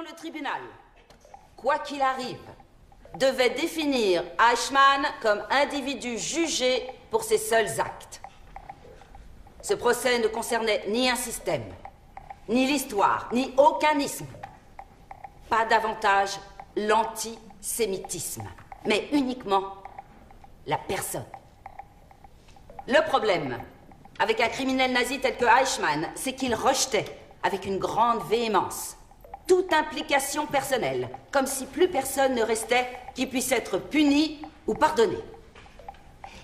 Le tribunal, quoi qu'il arrive, devait définir Eichmann comme individu jugé pour ses seuls actes. Ce procès ne concernait ni un système, ni l'histoire, ni aucun isme. Pas davantage l'antisémitisme, mais uniquement la personne. Le problème avec un criminel nazi tel que Eichmann, c'est qu'il rejetait avec une grande véhémence toute implication personnelle, comme si plus personne ne restait qui puisse être puni ou pardonné.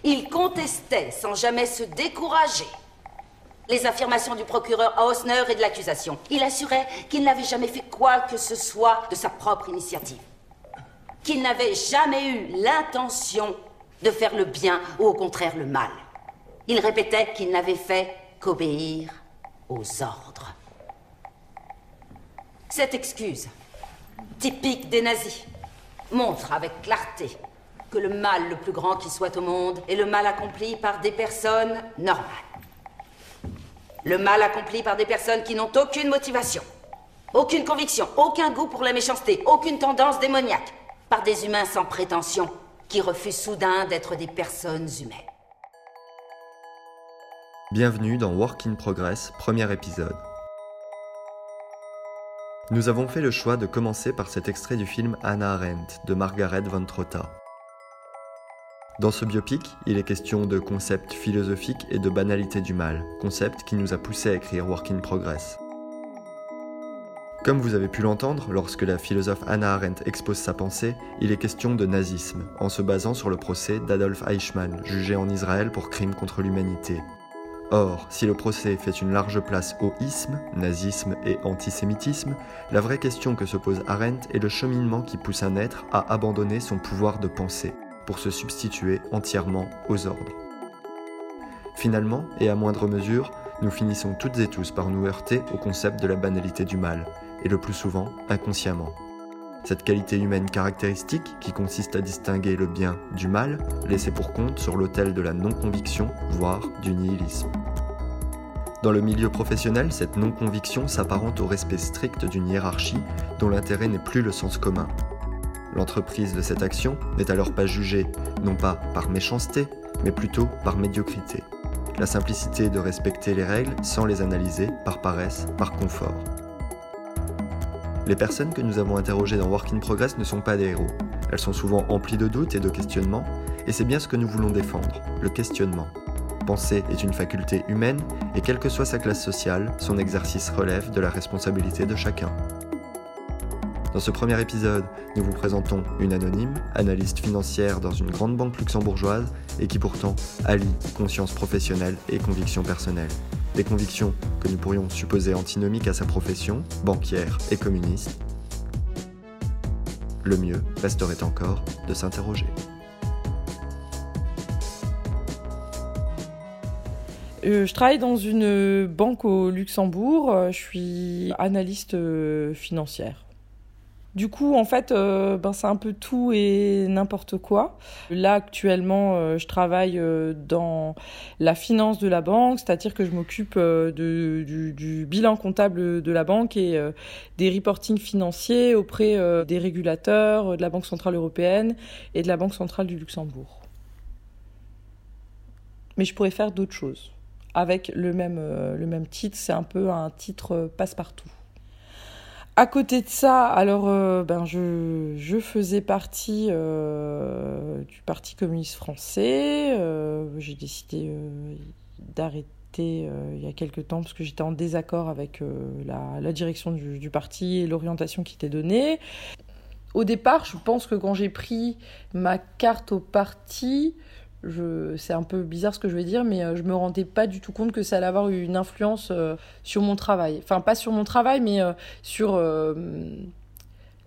Il contestait sans jamais se décourager les affirmations du procureur Hausner et de l'accusation. Il assurait qu'il n'avait jamais fait quoi que ce soit de sa propre initiative. Qu'il n'avait jamais eu l'intention de faire le bien ou au contraire le mal. Il répétait qu'il n'avait fait qu'obéir aux ordres. Cette excuse, typique des nazis, montre avec clarté que le mal le plus grand qui soit au monde est le mal accompli par des personnes normales. Le mal accompli par des personnes qui n'ont aucune motivation, aucune conviction, aucun goût pour la méchanceté, aucune tendance démoniaque, par des humains sans prétention qui refusent soudain d'être des personnes humaines. Bienvenue dans Work in Progress, premier épisode. Nous avons fait le choix de commencer par cet extrait du film Anna Arendt de Margaret von Trotta. Dans ce biopic, il est question de concepts philosophiques et de banalité du mal, concept qui nous a poussé à écrire Work in Progress. Comme vous avez pu l'entendre, lorsque la philosophe Anna Arendt expose sa pensée, il est question de nazisme, en se basant sur le procès d'Adolf Eichmann, jugé en Israël pour crimes contre l'humanité, Or, si le procès fait une large place au isme, nazisme et antisémitisme, la vraie question que se pose Arendt est le cheminement qui pousse un être à abandonner son pouvoir de penser pour se substituer entièrement aux ordres. Finalement, et à moindre mesure, nous finissons toutes et tous par nous heurter au concept de la banalité du mal, et le plus souvent inconsciemment. Cette qualité humaine caractéristique, qui consiste à distinguer le bien du mal, laissée pour compte sur l'autel de la non-conviction, voire du nihilisme. Dans le milieu professionnel, cette non-conviction s'apparente au respect strict d'une hiérarchie dont l'intérêt n'est plus le sens commun. L'entreprise de cette action n'est alors pas jugée, non pas par méchanceté, mais plutôt par médiocrité. La simplicité de respecter les règles sans les analyser par paresse, par confort. Les personnes que nous avons interrogées dans Work in Progress ne sont pas des héros. Elles sont souvent emplies de doutes et de questionnements, et c'est bien ce que nous voulons défendre, le questionnement. Penser est une faculté humaine, et quelle que soit sa classe sociale, son exercice relève de la responsabilité de chacun. Dans ce premier épisode, nous vous présentons une anonyme, analyste financière dans une grande banque luxembourgeoise, et qui pourtant allie conscience professionnelle et conviction personnelle des convictions que nous pourrions supposer antinomiques à sa profession, banquière et communiste, le mieux resterait encore de s'interroger. Euh, je travaille dans une banque au Luxembourg, je suis analyste euh, financière. Du coup, en fait, euh, ben, c'est un peu tout et n'importe quoi. Là, actuellement, euh, je travaille euh, dans la finance de la banque, c'est-à-dire que je m'occupe du, bilan comptable de la banque et des reportings financiers auprès des régulateurs de la Banque Centrale Européenne et de la Banque Centrale du Luxembourg. Mais je pourrais faire d'autres choses avec le même, le même titre. C'est un peu un titre passe-partout. À côté de ça, alors euh, ben je, faisais partie euh, du Parti communiste français. Euh, j'ai décidé d'arrêter il y a quelques temps parce que j'étais en désaccord avec la, direction du parti et l'orientation qui était donnée. Au départ, je pense que quand j'ai pris ma carte au parti, c'est un peu bizarre ce que je vais dire, mais euh, je me rendais pas du tout compte que ça allait avoir une influence euh, sur mon travail. Enfin, pas sur mon travail, mais euh, sur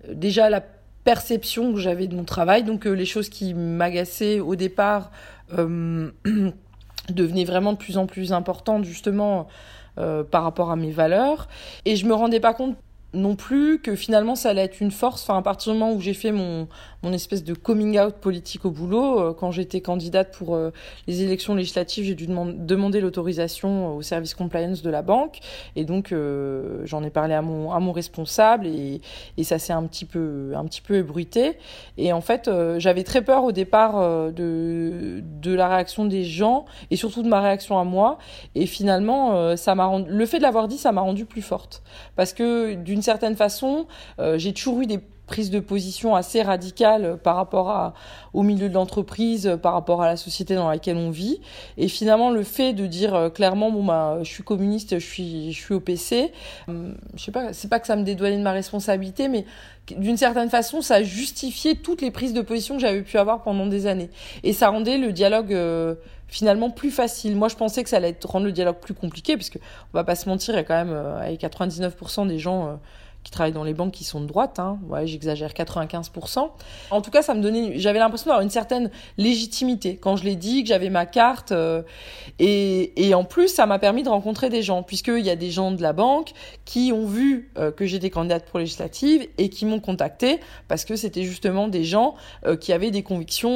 déjà la perception que j'avais de mon travail. Donc, les choses qui m'agaçaient au départ devenaient vraiment de plus en plus importantes, justement, par rapport à mes valeurs. Et je me rendais pas compte non plus que finalement ça allait être une force. Enfin, à partir du moment où j'ai fait mon, mon espèce de coming out politique au boulot, euh, quand j'étais candidate pour euh, les élections législatives, j'ai dû demander l'autorisation au service compliance de la banque. Et donc, euh, j'en ai parlé à mon, à mon responsable et, et ça s'est un petit peu, un petit peu ébruité. Et en fait, j'avais très peur au départ de, de la réaction des gens et surtout de ma réaction à moi. Et finalement, ça m'a rendu, le fait de l'avoir dit, ça m'a rendu plus forte. Parce que d'une d'une certaine façon, euh, j'ai toujours eu des prises de position assez radicales par rapport au milieu de l'entreprise, par rapport à la société dans laquelle on vit. Et finalement, le fait de dire euh, clairement, bon, bah, je suis communiste, je suis, je suis au PC, hum, je sais pas, c'est pas que ça me dédouanait de ma responsabilité, mais d'une certaine façon, ça justifiait toutes les prises de position que j'avais pu avoir pendant des années. Et ça rendait le dialogue, euh, finalement plus facile. Moi, je pensais que ça allait rendre le dialogue plus compliqué, puisque on va pas se mentir, il y a quand même euh, avec 99% des gens euh, qui travaillent dans les banques qui sont de droite. Hein. Ouais, j'exagère, 95%. En tout cas, ça me donnait, j'avais l'impression d'avoir une certaine légitimité quand je l'ai dit, que j'avais ma carte. Euh, et, en plus, ça m'a permis de rencontrer des gens, puisqu'il y a des gens de la banque qui ont vu euh, que j'étais candidate pour législative et qui m'ont contacté parce que c'était justement des gens euh, qui avaient des convictions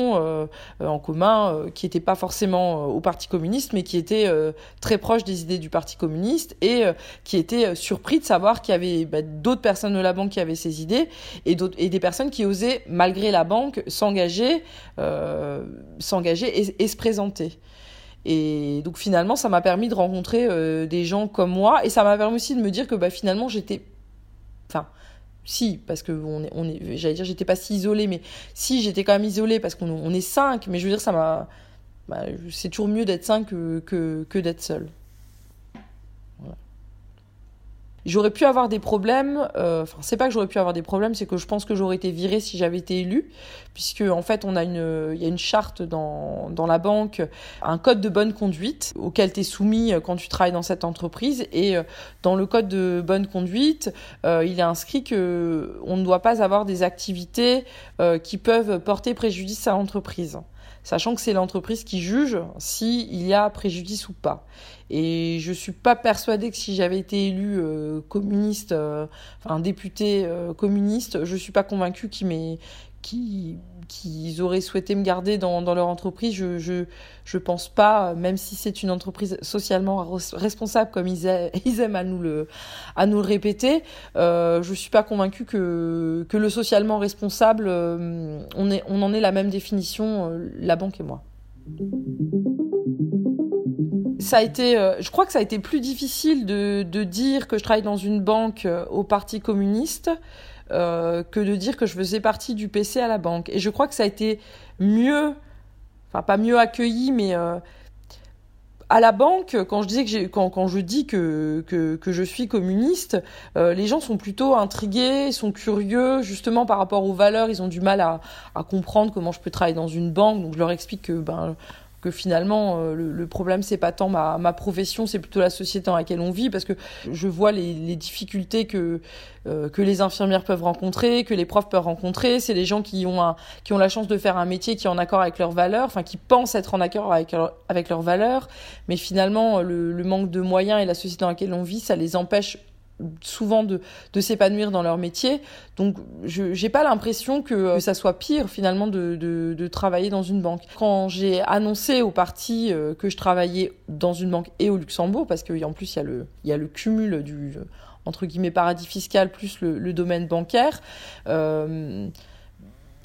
en commun, qui n'étaient pas forcément au Parti communiste, mais qui étaient très proches des idées du Parti communiste et qui étaient surpris de savoir qu'il y avait bah, d'autres personnes de la banque qui avaient ces idées et, et des personnes qui osaient, malgré la banque, s'engager, euh, s'engager et, se présenter. Et donc finalement, ça m'a permis de rencontrer euh, des gens comme moi et ça m'a permis aussi de me dire que bah, finalement, j'étais... Enfin, si, parce que on est, on est, j'allais dire, j'étais pas si isolée, mais si, j'étais quand même isolée parce qu'on on est cinq, mais je veux dire, ça m'a... Bah, c'est toujours mieux d'être cinq que, que, que d'être seul. J'aurais pu avoir des problèmes, euh, enfin c'est pas que j'aurais pu avoir des problèmes, c'est que je pense que j'aurais été virée si j'avais été élue, puisque en fait on a une, il y a une charte dans, dans la banque, un code de bonne conduite auquel tu es soumis euh, quand tu travailles dans cette entreprise, et euh, dans le code de bonne conduite, il est inscrit que on ne doit pas avoir des activités qui peuvent porter préjudice à l'entreprise sachant que c'est l'entreprise qui juge s'il y a préjudice ou pas. Et je suis pas persuadée que si j'avais été élu euh, communiste, euh, enfin député euh, communiste, je suis pas convaincue qu'ils qui qu'ils auraient souhaité me garder dans, leur entreprise. Je, je, pense pas, même si c'est une entreprise socialement responsable, comme ils, aiment à nous le, répéter, euh, je suis pas convaincue que, le socialement responsable, on, est, on en est la même définition, la banque et moi ça a été, euh, je crois que ça a été plus difficile de, dire que je travaille dans une banque euh, au Parti communiste euh, que de dire que je faisais partie du PC à la banque. Et je crois que ça a été mieux, enfin pas mieux accueilli, mais euh, à la banque, quand je, disais que quand, quand je dis que, que, que je suis communiste, euh, les gens sont plutôt intrigués, sont curieux, justement par rapport aux valeurs, ils ont du mal à, à comprendre comment je peux travailler dans une banque. Donc je leur explique que ben, que finalement euh, le, problème c'est pas tant ma, profession, c'est plutôt la société dans laquelle on vit parce que je vois les, difficultés que euh, que les infirmières peuvent rencontrer, que les profs peuvent rencontrer. C'est les gens qui ont qui ont la chance de faire un métier qui est en accord avec leurs valeurs, enfin qui pensent être en accord avec avec leurs valeurs, mais finalement le, le manque de moyens et la société dans laquelle on vit, ça les empêche souvent de, s'épanouir dans leur métier. Donc, je j'ai pas l'impression que, que, ça soit pire finalement de, travailler dans une banque. Quand j'ai annoncé au parti euh, que je travaillais dans une banque et au Luxembourg, parce qu'en plus il y a le cumul du entre guillemets paradis fiscal plus le, le domaine bancaire. Euh,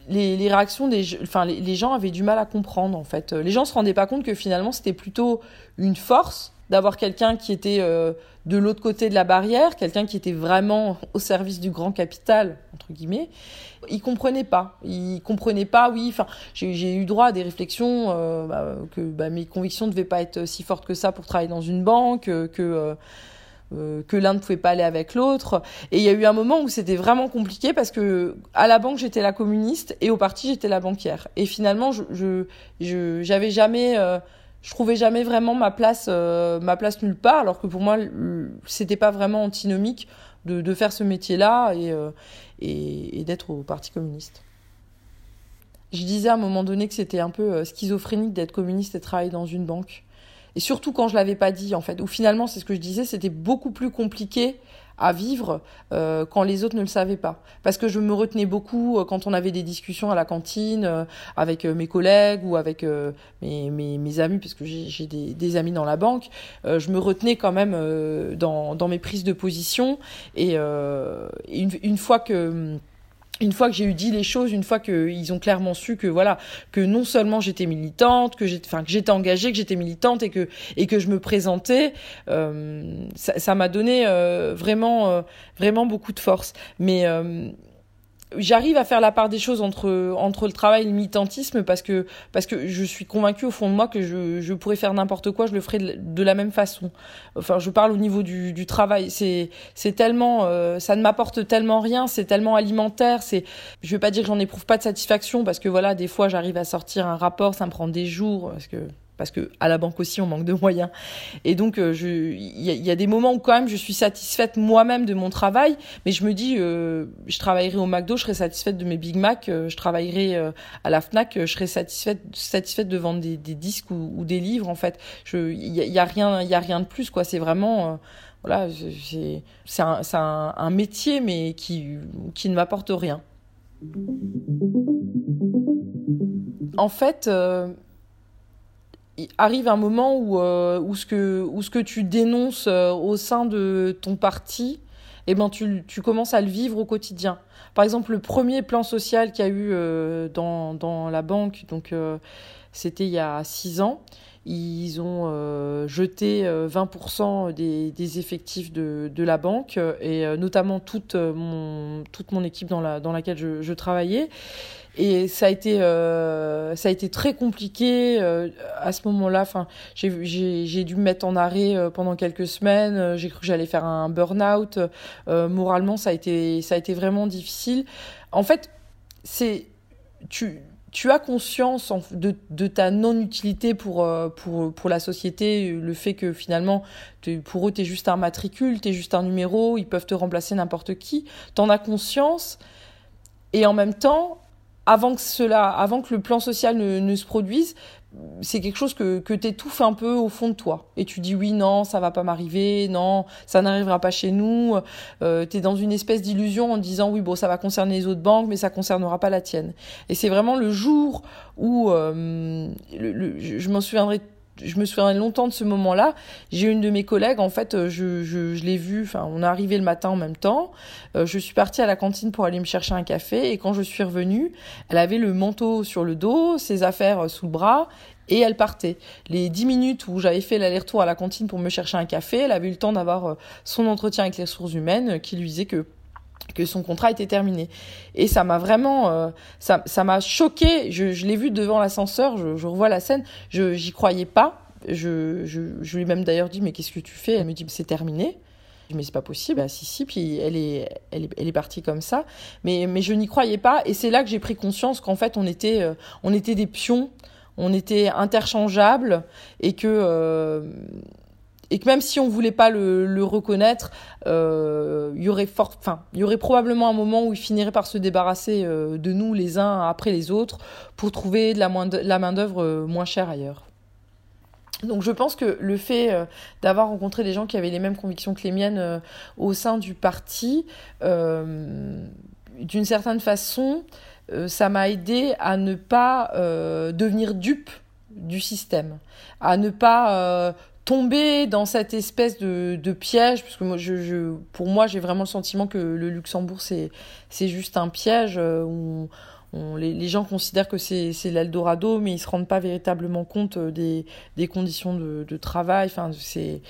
les, les, réactions des enfin les, gens avaient du mal à comprendre en fait les gens se rendaient pas compte que finalement c'était plutôt une force d'avoir quelqu'un qui était euh, de l'autre côté de la barrière, quelqu'un qui était vraiment au service du grand capital, entre guillemets. Il comprenait pas. Il comprenait pas, oui. Enfin, j'ai eu droit à des réflexions euh, bah, que bah, mes convictions devaient pas être si fortes que ça pour travailler dans une banque, euh, que euh, que l'un ne pouvait pas aller avec l'autre. Et il y a eu un moment où c'était vraiment compliqué parce que à la banque j'étais la communiste et au parti j'étais la banquière. Et finalement, je je j'avais jamais je trouvais jamais vraiment ma place, euh, ma place nulle part, alors que pour moi, c'était pas vraiment antinomique de, de faire ce métier-là et, euh, et, et d'être au Parti communiste. Je disais à un moment donné que c'était un peu euh, schizophrénique d'être communiste et travailler dans une banque. Et surtout quand je l'avais pas dit, en fait. Ou finalement, c'est ce que je disais, c'était beaucoup plus compliqué à vivre quand les autres ne le savaient pas. Parce que je me retenais beaucoup quand on avait des discussions à la cantine avec mes collègues ou avec mes, mes, mes, amis, parce que j'ai des, des, amis dans la banque. je me retenais quand même dans, dans, mes prises de position. Et, une, une, fois que une fois que j'ai eu dit les choses, une fois qu'ils ont clairement su que voilà que non seulement j'étais militante, que j'étais, enfin que j'étais engagée, que j'étais militante et que et que je me présentais, euh, ça m'a donné euh, vraiment euh, vraiment beaucoup de force. Mais j'arrive à faire la part des choses entre entre le travail et le militantisme parce que parce que je suis convaincue au fond de moi que je, je pourrais faire n'importe quoi je le ferais de, la même façon. Enfin je parle au niveau du, du travail. C'est c'est tellement euh, ça ne m'apporte tellement rien c'est tellement alimentaire c'est je vais pas dire que j'en éprouve pas de satisfaction parce que voilà des fois j'arrive à sortir un rapport ça me prend des jours parce que parce que à la banque aussi on manque de moyens. Et donc euh, il y, a des moments où quand même je suis satisfaite moi-même de mon travail, mais je me dis euh, je travaillerai au McDo, je serai satisfaite de mes Big Mac, euh, je travaillerai à la Fnac, je serai satisfaite satisfaite de vendre des, disques ou, des livres en fait. il y, a rien il y a rien de plus quoi. C'est vraiment voilà c'est un, un, métier mais qui qui ne m'apporte rien. En fait, arrive un moment où, euh, où, ce que, où ce que tu dénonces euh, au sein de ton parti, eh ben tu, tu, commences à le vivre au quotidien. Par exemple, le premier plan social qu'il y a eu euh, dans, dans, la banque, donc c'était il y a six ans, ils ont jeté 20% des, des, effectifs de, de, la banque et notamment toute mon, toute mon équipe dans, la, dans laquelle je, je travaillais. Et ça a été, euh, ça a été très compliqué euh, à ce moment-là. Enfin, j'ai dû me mettre en arrêt euh, pendant quelques semaines. J'ai cru que j'allais faire un burn-out. Moralement, ça a été, ça a été vraiment difficile. En fait, c'est tu tu as conscience de, de ta non-utilité pour, pour, pour la société, le fait que finalement, pour eux, tu es juste un matricule, tu es juste un numéro, ils peuvent te remplacer n'importe qui. Tu en as conscience, et en même temps, avant que cela, avant que le plan social ne, se produise, c'est quelque chose que, que tu étouffes un peu au fond de toi. Et tu dis oui, non, ça va pas m'arriver, non, ça n'arrivera pas chez nous. Euh, tu es dans une espèce d'illusion en disant oui, bon, ça va concerner les autres banques, mais ça concernera pas la tienne. Et c'est vraiment le jour où, euh, je m'en souviendrai je me souviens longtemps de ce moment-là. J'ai une de mes collègues, en fait, euh, je, l'ai vue, enfin, on est arrivé le matin en même temps. Euh, je suis partie à la cantine pour aller me chercher un café et quand je suis revenue, elle avait le manteau sur le dos, ses affaires euh, sous le bras et elle partait. Les dix minutes où j'avais fait l'aller-retour à la cantine pour me chercher un café, elle avait eu le temps d'avoir son entretien avec les ressources humaines qui lui disait que que son contrat était terminé. Et ça m'a vraiment, euh, ça, ça m'a choqué. Je, je l'ai vu devant l'ascenseur, je, je, revois la scène, je j'y croyais pas. Je, je, je lui ai même d'ailleurs dit mais qu'est-ce que tu fais? Elle me dit c'est terminé. Mais c'est pas possible. Ah, si si. Puis elle est, elle est, elle est partie comme ça. Mais mais je n'y croyais pas. Et c'est là que j'ai pris conscience qu'en fait on était, euh, on était des pions. On était interchangeables et que euh, et que même si on voulait pas le, reconnaître, euh, il y aurait probablement un moment où il finirait par se débarrasser euh, de nous les uns après les autres pour trouver de la, main d'œuvre euh, moins chère ailleurs. Donc je pense que le fait d'avoir rencontré des gens qui avaient les mêmes convictions que les miennes au sein du parti, d'une certaine façon, ça m'a aidé à ne pas devenir dupe du système, à ne pas tomber dans cette espèce de, piège, parce que moi, pour moi, j'ai vraiment le sentiment que le Luxembourg, c'est, juste un piège euh, où les, gens considèrent que c'est, l'Eldorado, mais ils se rendent pas véritablement compte euh, des, des conditions de, de travail. Enfin, c'est,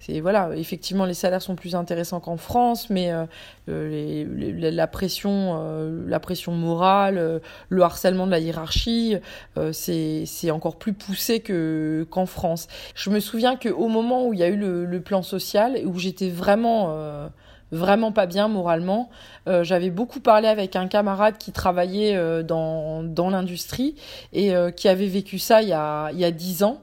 c'est voilà, effectivement les salaires sont plus intéressants qu'en France, mais euh, la pression, euh, la pression morale, euh, le harcèlement de la hiérarchie, c'est encore plus poussé que qu'en France. Je me souviens que au moment où il y a eu le, plan social, où j'étais vraiment vraiment pas bien moralement. J'avais beaucoup parlé avec un camarade qui travaillait dans, dans l'industrie et qui avait vécu ça il y a il y a dix ans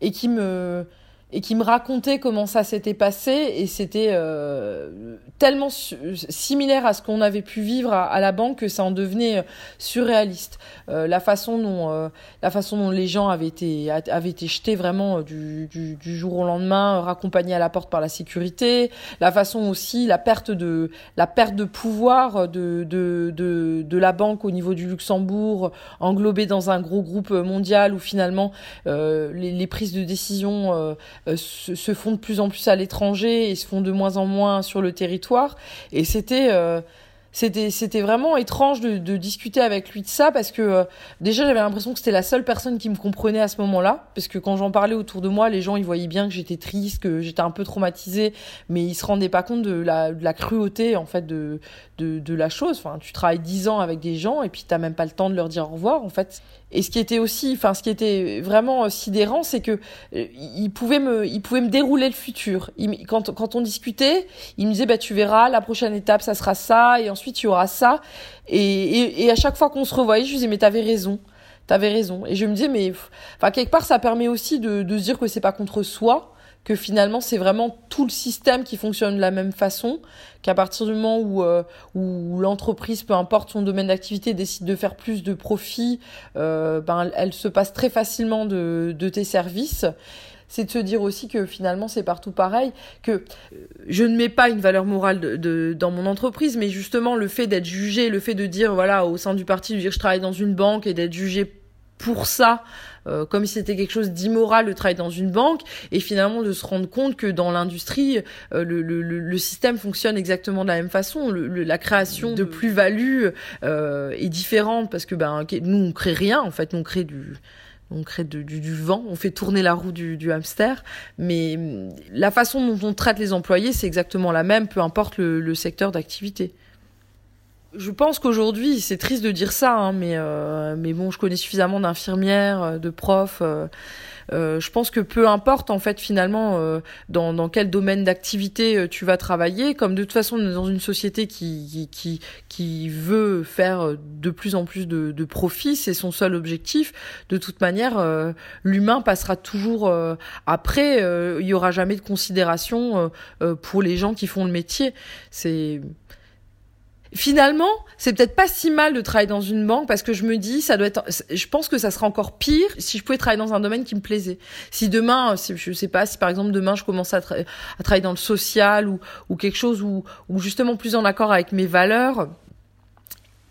et qui me et qui me racontait comment ça s'était passé et c'était euh, tellement similaire à ce qu'on avait pu vivre à, la banque que ça en devenait euh, surréaliste. Euh, la façon dont la façon dont les gens avaient été avaient été jetés vraiment du, du, du, jour au lendemain, raccompagnés à la porte par la sécurité, la façon aussi la perte de la perte de pouvoir de de de, de la banque au niveau du Luxembourg, englobée dans un gros groupe mondial où finalement les, les, prises de décision euh, se, font de plus en plus à l'étranger et se font de moins en moins sur le territoire. Et c'était euh, c'était c'était vraiment étrange de, discuter avec lui de ça parce que euh, déjà j'avais l'impression que c'était la seule personne qui me comprenait à ce moment-là. Parce que quand j'en parlais autour de moi les gens ils voyaient bien que j'étais triste que j'étais un peu traumatisée. Mais ils se rendaient pas compte de la, de la cruauté en fait de, de, de la chose. Enfin tu travailles dix ans avec des gens et puis t'as même pas le temps de leur dire au revoir en fait et ce qui était aussi, enfin, ce qui était vraiment sidérant, c'est que euh, il pouvait me, il pouvait me dérouler le futur. Il, quand, quand on discutait, il me disait, bah, tu verras, la prochaine étape, ça sera ça, et ensuite, tu auras ça. Et, et, et à chaque fois qu'on se revoyait, je lui disais, mais t'avais raison. T'avais raison. Et je me disais, mais, enfin, quelque part, ça permet aussi de, de se dire que c'est pas contre soi, que finalement c'est vraiment tout le système qui fonctionne de la même façon, qu'à partir du moment où, euh, où l'entreprise, peu importe son domaine d'activité, décide de faire plus de profit, euh, ben, elle se passe très facilement de, de tes services. C'est de se dire aussi que finalement c'est partout pareil, que je ne mets pas une valeur morale de, de, dans mon entreprise, mais justement le fait d'être jugé, le fait de dire voilà au sein du parti de dire je travaille dans une banque et d'être jugé pour ça, euh, comme si c'était quelque chose d'immoral de travailler dans une banque, et finalement de se rendre compte que dans l'industrie, euh, le, le, le, système fonctionne exactement de la même façon. la création de plus-value euh, est différente parce que ben nous on crée rien en fait, nous on crée du on crée du, du, vent, on fait tourner la roue du, du, hamster, mais la façon dont on traite les employés, c'est exactement la même, peu importe le, le secteur d'activité. Je pense qu'aujourd'hui, c'est triste de dire ça, hein, mais, euh, mais bon, je connais suffisamment d'infirmières, euh, de profs. Euh, je pense que peu importe en fait finalement dans, dans quel domaine d'activité tu vas travailler, comme de toute façon dans une société qui, qui, qui veut faire de plus en plus de, de profit, c'est son seul objectif. De toute manière, l'humain passera toujours après. Il y aura jamais de considération pour les gens qui font le métier. C'est finalement, c'est peut-être pas si mal de travailler dans une banque parce que je me dis, ça doit être, je pense que ça serait encore pire si je pouvais travailler dans un domaine qui me plaisait. Si demain, si, je sais pas, si par exemple demain je commence à, à travailler dans le social ou, ou quelque chose où, où justement plus en accord avec mes valeurs,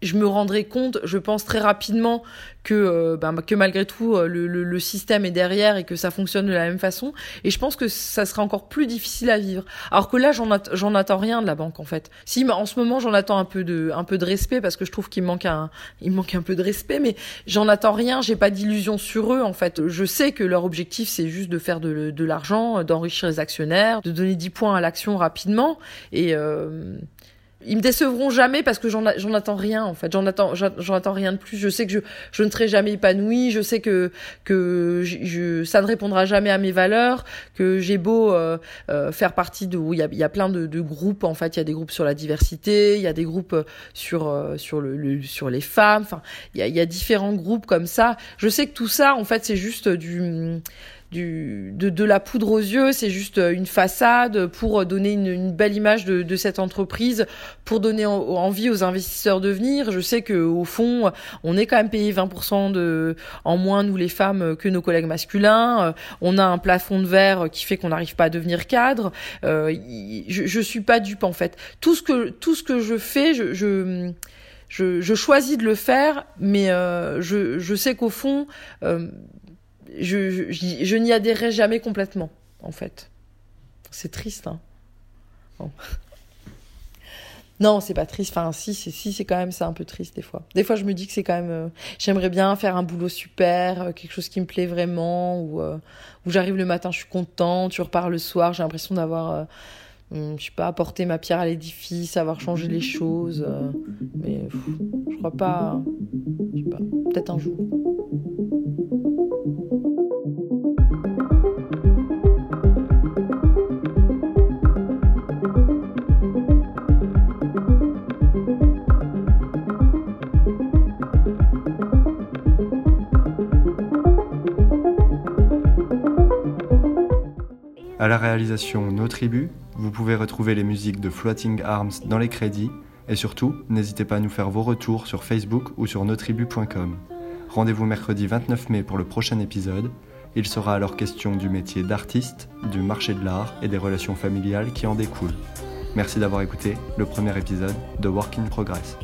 je me rendrai compte, je pense très rapidement que euh, ben, malgré tout euh, le, système est derrière et que ça fonctionne de la même façon. Et je pense que ça sera encore plus difficile à vivre. Alors que là, j'en attends rien de la banque en fait. Si en ce moment j'en attends un peu de respect parce que je trouve qu'il manque un manque un peu de respect, mais j'en attends rien. J'ai pas d'illusion sur eux en fait. Je sais que leur objectif c'est juste de faire de, de l'argent, d'enrichir les actionnaires, de donner 10 points à l'action rapidement et euh, ils me décevront jamais parce que j'en j'en attends rien en fait. J'en attends j'en attends rien de plus. Je sais que je je ne serai jamais épanouie. Je sais que que je, ça ne répondra jamais à mes valeurs que j'ai beau euh, euh, faire partie de il y a il y a plein de, de groupes en fait. Il y a des groupes sur la diversité il y a des groupes euh, sur euh, sur le, le, sur les femmes. Enfin il y a il y a différents groupes comme ça. Je sais que tout ça en fait c'est juste du du, de, de, la poudre aux yeux, c'est juste euh, une façade pour donner une, une belle image de, de, cette entreprise, pour donner envie aux investisseurs de venir. Je sais que au fond, on est quand même payé 20% de, en moins nous les femmes que nos collègues masculins. Euh, on a un plafond de verre qui fait qu'on n'arrive pas à devenir cadre. Euh, je, je suis pas dupe en fait. Tout ce que tout ce que je fais, je, je je, je, choisis de le faire, mais euh, je, je, sais qu'au fond, euh, je, je, n'y adhérerai jamais complètement, en fait. C'est triste, hein. Non, c'est pas triste. Enfin, si, c'est si, c'est quand même, c'est un peu triste des fois. Des fois, je me dis que c'est quand même, euh, j'aimerais bien faire un boulot super, euh, quelque chose qui me plaît vraiment, ou euh, où j'arrive le matin, je suis content, tu repars le soir, j'ai l'impression d'avoir, hum, je sais pas, apporté ma pierre à l'édifice, avoir changé les choses. Mais je crois pas. Je sais pas. Peut-être un jour. À la réalisation Nos Tribus, vous pouvez retrouver les musiques de Floating Arms dans les crédits et surtout, n'hésitez pas à nous faire vos retours sur Facebook ou sur notribu.com. Rendez-vous mercredi 29 mai pour le prochain épisode. Il sera alors question du métier d'artiste, du marché de l'art et des relations familiales qui en découlent. Merci d'avoir écouté le premier épisode de Work in Progress.